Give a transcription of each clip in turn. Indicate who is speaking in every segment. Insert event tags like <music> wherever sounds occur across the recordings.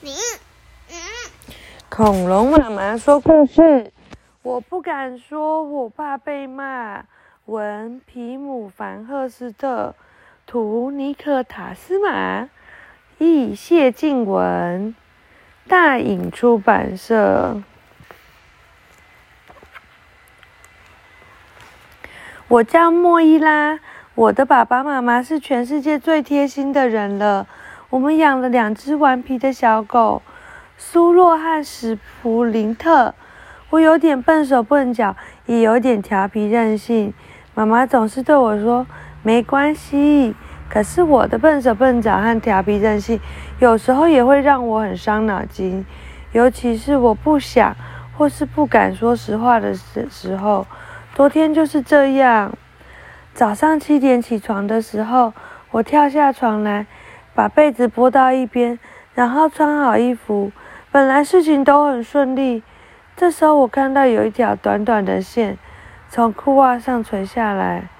Speaker 1: 你，
Speaker 2: 恐龙妈妈说故事，我不敢说，我怕被骂。文皮姆凡赫斯特，图尼克塔斯马，译谢静文，大隐出版社。我叫莫伊拉，我的爸爸妈妈是全世界最贴心的人了。我们养了两只顽皮的小狗，苏洛和史普林特。我有点笨手笨脚，也有点调皮任性。妈妈总是对我说：“没关系。”可是我的笨手笨脚和调皮任性，有时候也会让我很伤脑筋。尤其是我不想或是不敢说实话的时时候。昨天就是这样。早上七点起床的时候，我跳下床来。把被子拨到一边，然后穿好衣服。本来事情都很顺利，这时候我看到有一条短短的线从裤袜上垂下来，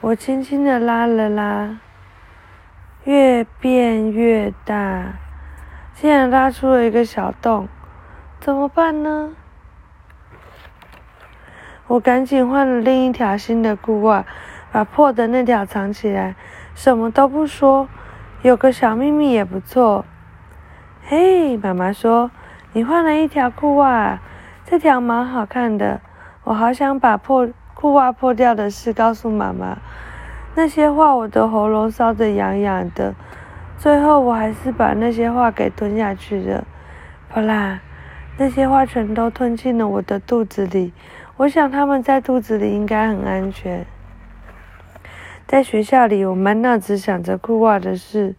Speaker 2: 我轻轻的拉了拉，越变越大，竟然拉出了一个小洞。怎么办呢？我赶紧换了另一条新的裤袜，把破的那条藏起来，什么都不说。有个小秘密也不错。嘿，妈妈说你换了一条裤袜，这条蛮好看的。我好想把破裤袜破掉的事告诉妈妈。那些话我的喉咙烧得痒痒的，最后我还是把那些话给吞下去了。好啦，那些话全都吞进了我的肚子里。我想他们在肚子里应该很安全。在学校里，我满脑子想着裤袜的事。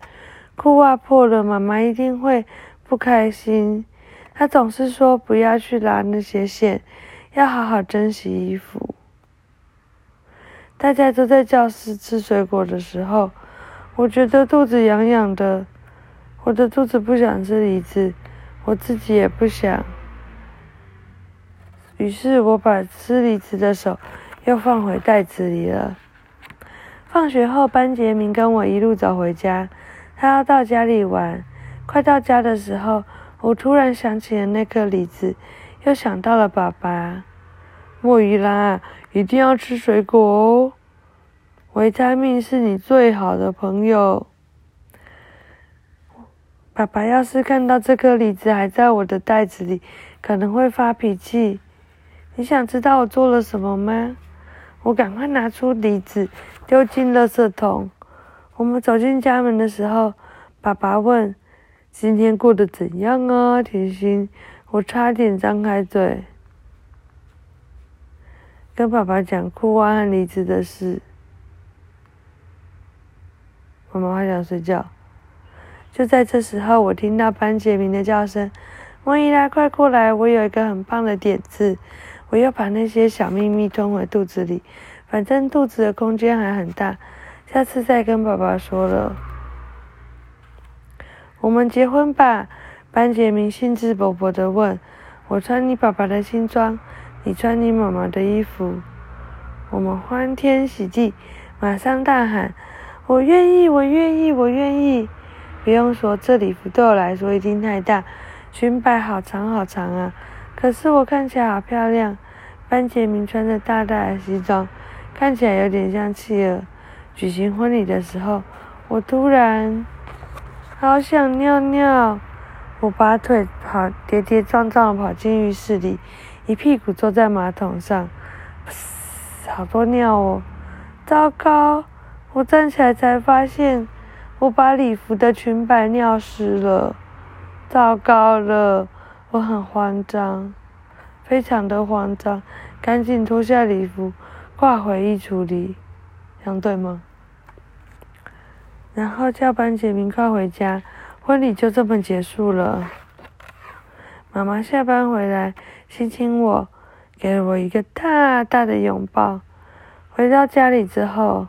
Speaker 2: 裤袜破了，妈妈一定会不开心。她总是说不要去拉那些线，要好好珍惜衣服。大家都在教室吃水果的时候，我觉得肚子痒痒的。我的肚子不想吃梨子，我自己也不想。于是我把吃梨子的手又放回袋子里了。放学后，班杰明跟我一路走回家。他要到家里玩。快到家的时候，我突然想起了那颗梨子，又想到了爸爸。莫伊拉，一定要吃水果哦！维他命是你最好的朋友。爸爸要是看到这颗梨子还在我的袋子里，可能会发脾气。你想知道我做了什么吗？我赶快拿出梨子。丢进垃圾桶。我们走进家门的时候，爸爸问：“今天过得怎样啊，甜心？”我差点张开嘴，跟爸爸讲裤袜和梨子的事。妈妈还想睡觉。就在这时候，我听到班杰明的叫声：“莫伊拉，快过来！我有一个很棒的点子。”我又把那些小秘密吞回肚子里。反正肚子的空间还很大，下次再跟爸爸说了。我们结婚吧，班杰明兴致勃勃地问。我穿你爸爸的新装，你穿你妈妈的衣服。我们欢天喜地，马上大喊：“我愿意，我愿意，我愿意！”不用说，这礼服对我来说一定太大，裙摆好长好长啊。可是我看起来好漂亮。班杰明穿着大大的西装。看起来有点像企鹅。举行婚礼的时候，我突然 <laughs> 好想尿尿，我拔腿跑，跌跌撞撞跑进浴室里，一屁股坐在马桶上，好多尿哦！糟糕！我站起来才发现，我把礼服的裙摆尿湿了。糟糕了！我很慌张，非常的慌张，赶紧脱下礼服。挂回衣橱里，这样对吗？然后叫班杰明快回家，婚礼就这么结束了。妈妈下班回来，亲亲我，给了我一个大大的拥抱。回到家里之后，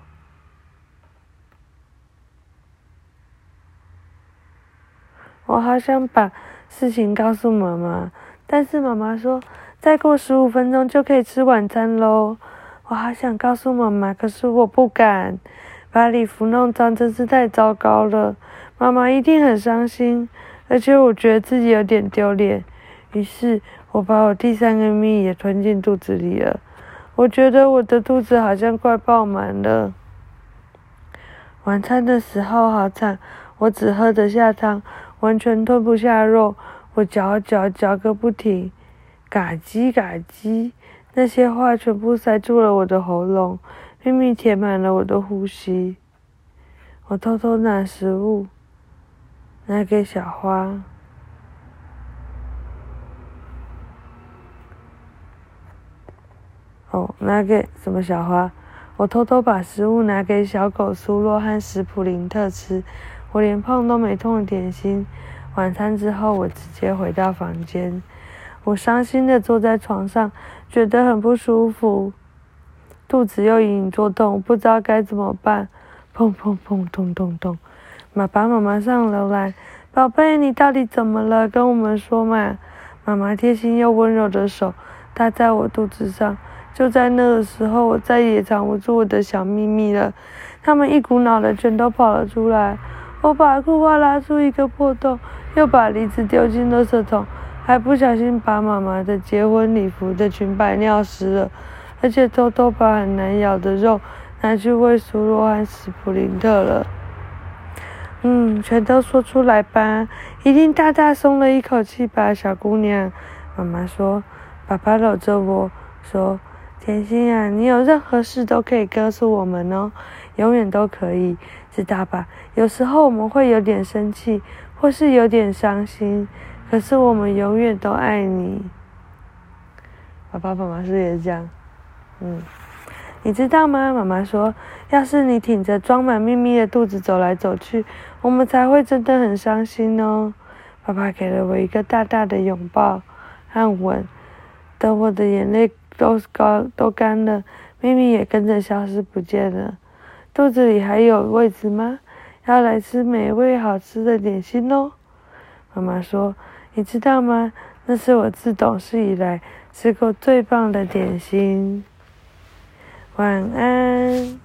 Speaker 2: 我好想把事情告诉妈妈，但是妈妈说，再过十五分钟就可以吃晚餐喽。我好想告诉妈妈，可是我不敢。把礼服弄脏真是太糟糕了，妈妈一定很伤心。而且我觉得自己有点丢脸。于是我把我第三个蜜也吞进肚子里了。我觉得我的肚子好像快爆满了。晚餐的时候好惨，我只喝得下汤，完全吞不下肉。我嚼嚼嚼个不停，嘎叽嘎叽，那些话全部塞住了我的喉咙，秘密填满了我的呼吸。我偷偷拿食物，拿给小花。哦，拿给什么小花？我偷偷把食物拿给小狗苏洛和史普林特吃。我连碰都没碰点心。晚餐之后，我直接回到房间。我伤心的坐在床上，觉得很不舒服，肚子又隐隐作痛，不知道该怎么办。砰砰砰，咚咚咚，爸爸妈妈上楼来。宝贝，你到底怎么了？跟我们说嘛。妈妈贴心又温柔的手搭在我肚子上。就在那个时候，我再也藏不住我的小秘密了。他们一股脑的全都跑了出来。我把裤袜拉出一个破洞，又把梨子丢进垃圾桶，还不小心把妈妈的结婚礼服的裙摆尿湿了，而且偷偷把很难咬的肉拿去喂苏洛和史普林特了。嗯，全都说出来吧，一定大大松了一口气吧，小姑娘。妈妈说，爸爸搂着我说。甜心啊，你有任何事都可以告诉我们哦，永远都可以，知道吧？有时候我们会有点生气，或是有点伤心，可是我们永远都爱你。爸爸妈妈是也这样，嗯，你知道吗？妈妈说，要是你挺着装满秘密的肚子走来走去，我们才会真的很伤心哦。爸爸给了我一个大大的拥抱和吻，等我的眼泪。都干都干了，秘密也跟着消失不见了。肚子里还有位置吗？要来吃美味好吃的点心哦。妈妈说：“你知道吗？那是我自懂事以来吃过最棒的点心。”晚安。